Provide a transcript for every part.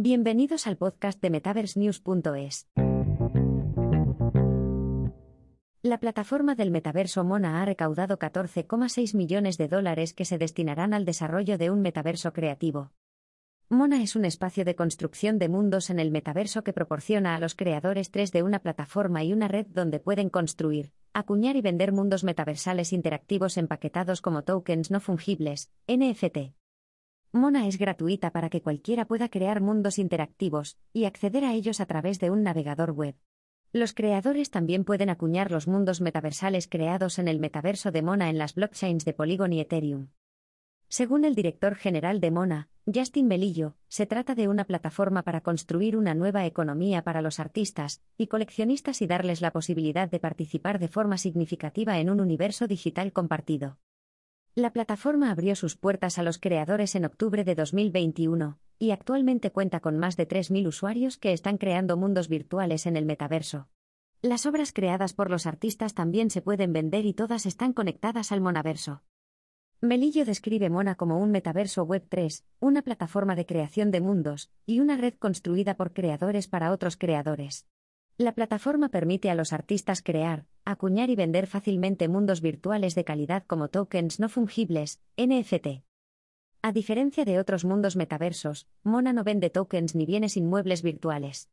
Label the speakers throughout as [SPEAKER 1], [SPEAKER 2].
[SPEAKER 1] Bienvenidos al podcast de MetaverseNews.es. La plataforma del metaverso Mona ha recaudado 14,6 millones de dólares que se destinarán al desarrollo de un metaverso creativo. Mona es un espacio de construcción de mundos en el metaverso que proporciona a los creadores 3 de una plataforma y una red donde pueden construir, acuñar y vender mundos metaversales interactivos empaquetados como tokens no fungibles, NFT. Mona es gratuita para que cualquiera pueda crear mundos interactivos y acceder a ellos a través de un navegador web. Los creadores también pueden acuñar los mundos metaversales creados en el metaverso de Mona en las blockchains de Polygon y Ethereum. Según el director general de Mona, Justin Melillo, se trata de una plataforma para construir una nueva economía para los artistas y coleccionistas y darles la posibilidad de participar de forma significativa en un universo digital compartido. La plataforma abrió sus puertas a los creadores en octubre de 2021, y actualmente cuenta con más de 3.000 usuarios que están creando mundos virtuales en el metaverso. Las obras creadas por los artistas también se pueden vender y todas están conectadas al monaverso. Melillo describe Mona como un metaverso Web 3, una plataforma de creación de mundos, y una red construida por creadores para otros creadores. La plataforma permite a los artistas crear, acuñar y vender fácilmente mundos virtuales de calidad como tokens no fungibles, NFT. A diferencia de otros mundos metaversos, Mona no vende tokens ni bienes inmuebles virtuales.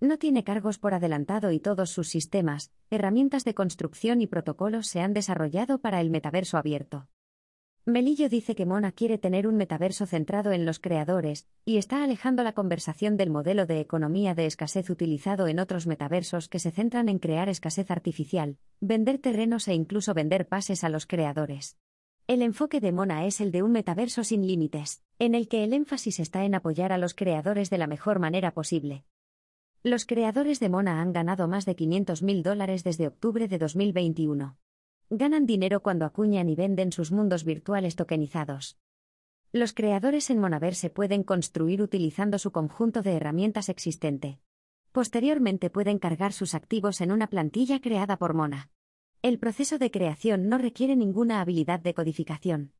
[SPEAKER 1] No tiene cargos por adelantado y todos sus sistemas, herramientas de construcción y protocolos se han desarrollado para el metaverso abierto. Melillo dice que Mona quiere tener un metaverso centrado en los creadores, y está alejando la conversación del modelo de economía de escasez utilizado en otros metaversos que se centran en crear escasez artificial, vender terrenos e incluso vender pases a los creadores. El enfoque de Mona es el de un metaverso sin límites, en el que el énfasis está en apoyar a los creadores de la mejor manera posible. Los creadores de Mona han ganado más de 500 mil dólares desde octubre de 2021. Ganan dinero cuando acuñan y venden sus mundos virtuales tokenizados. Los creadores en Monaverse pueden construir utilizando su conjunto de herramientas existente. Posteriormente pueden cargar sus activos en una plantilla creada por Mona. El proceso de creación no requiere ninguna habilidad de codificación.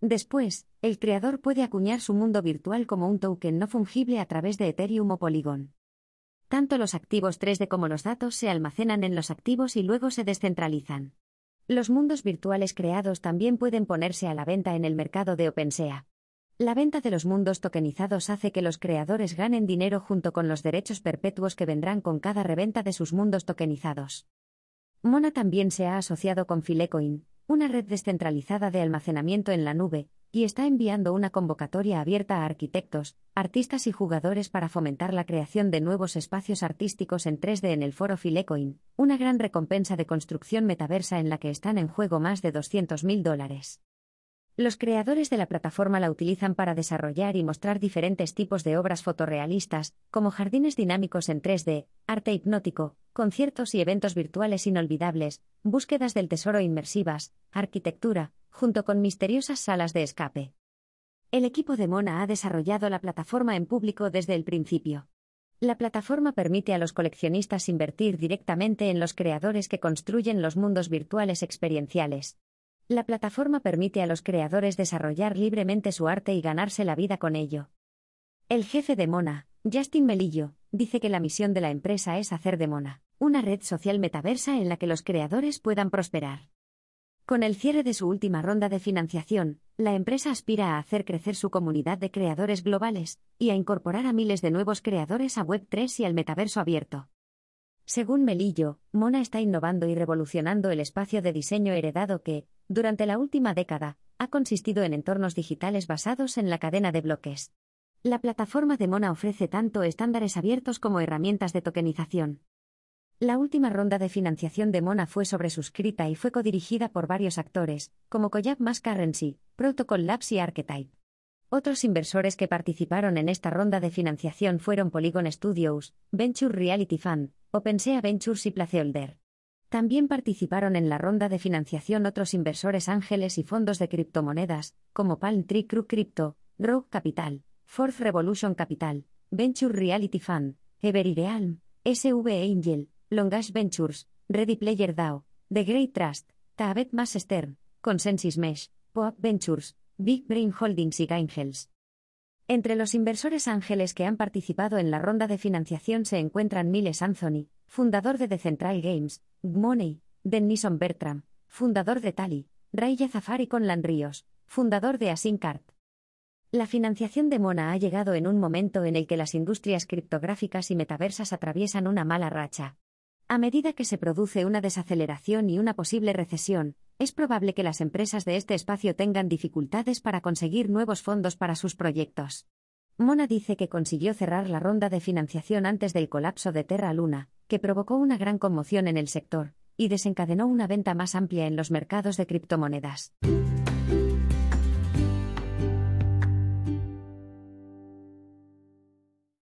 [SPEAKER 1] Después, el creador puede acuñar su mundo virtual como un token no fungible a través de Ethereum o Polygon. Tanto los activos 3D como los datos se almacenan en los activos y luego se descentralizan. Los mundos virtuales creados también pueden ponerse a la venta en el mercado de OpenSea. La venta de los mundos tokenizados hace que los creadores ganen dinero junto con los derechos perpetuos que vendrán con cada reventa de sus mundos tokenizados. Mona también se ha asociado con Filecoin, una red descentralizada de almacenamiento en la nube, y está enviando una convocatoria abierta a arquitectos, artistas y jugadores para fomentar la creación de nuevos espacios artísticos en 3D en el foro Filecoin, una gran recompensa de construcción metaversa en la que están en juego más de 200.000 dólares. Los creadores de la plataforma la utilizan para desarrollar y mostrar diferentes tipos de obras fotorrealistas, como jardines dinámicos en 3D, arte hipnótico, conciertos y eventos virtuales inolvidables, búsquedas del tesoro inmersivas, arquitectura, junto con misteriosas salas de escape. El equipo de Mona ha desarrollado la plataforma en público desde el principio. La plataforma permite a los coleccionistas invertir directamente en los creadores que construyen los mundos virtuales experienciales. La plataforma permite a los creadores desarrollar libremente su arte y ganarse la vida con ello. El jefe de Mona, Justin Melillo, dice que la misión de la empresa es hacer de Mona una red social metaversa en la que los creadores puedan prosperar. Con el cierre de su última ronda de financiación, la empresa aspira a hacer crecer su comunidad de creadores globales y a incorporar a miles de nuevos creadores a Web3 y al metaverso abierto. Según Melillo, Mona está innovando y revolucionando el espacio de diseño heredado que, durante la última década, ha consistido en entornos digitales basados en la cadena de bloques. La plataforma de Mona ofrece tanto estándares abiertos como herramientas de tokenización. La última ronda de financiación de Mona fue sobresuscrita y fue codirigida por varios actores, como Collab Mass Currency, Protocol Labs y Archetype. Otros inversores que participaron en esta ronda de financiación fueron Polygon Studios, Venture Reality Fund, OpenSea Ventures y Placeholder. También participaron en la ronda de financiación otros inversores ángeles y fondos de criptomonedas, como Palm Tree Crew Crypto, Rogue Capital, Fourth Revolution Capital, Venture Reality Fund, Everyrealm, SV Angel, Longash Ventures, Ready Player DAO, The Great Trust, Taabet Mass Stern, Consensus Mesh, Poap Ventures, Big Brain Holdings y Gaingels. Entre los inversores ángeles que han participado en la ronda de financiación se encuentran Miles Anthony, fundador de Decentral Games, Gmoney, Denison Bertram, fundador de Tali, Raya Zafari con Conlan Ríos, fundador de Asincart. La financiación de Mona ha llegado en un momento en el que las industrias criptográficas y metaversas atraviesan una mala racha. A medida que se produce una desaceleración y una posible recesión, es probable que las empresas de este espacio tengan dificultades para conseguir nuevos fondos para sus proyectos. Mona dice que consiguió cerrar la ronda de financiación antes del colapso de Terra Luna, que provocó una gran conmoción en el sector, y desencadenó una venta más amplia en los mercados de criptomonedas.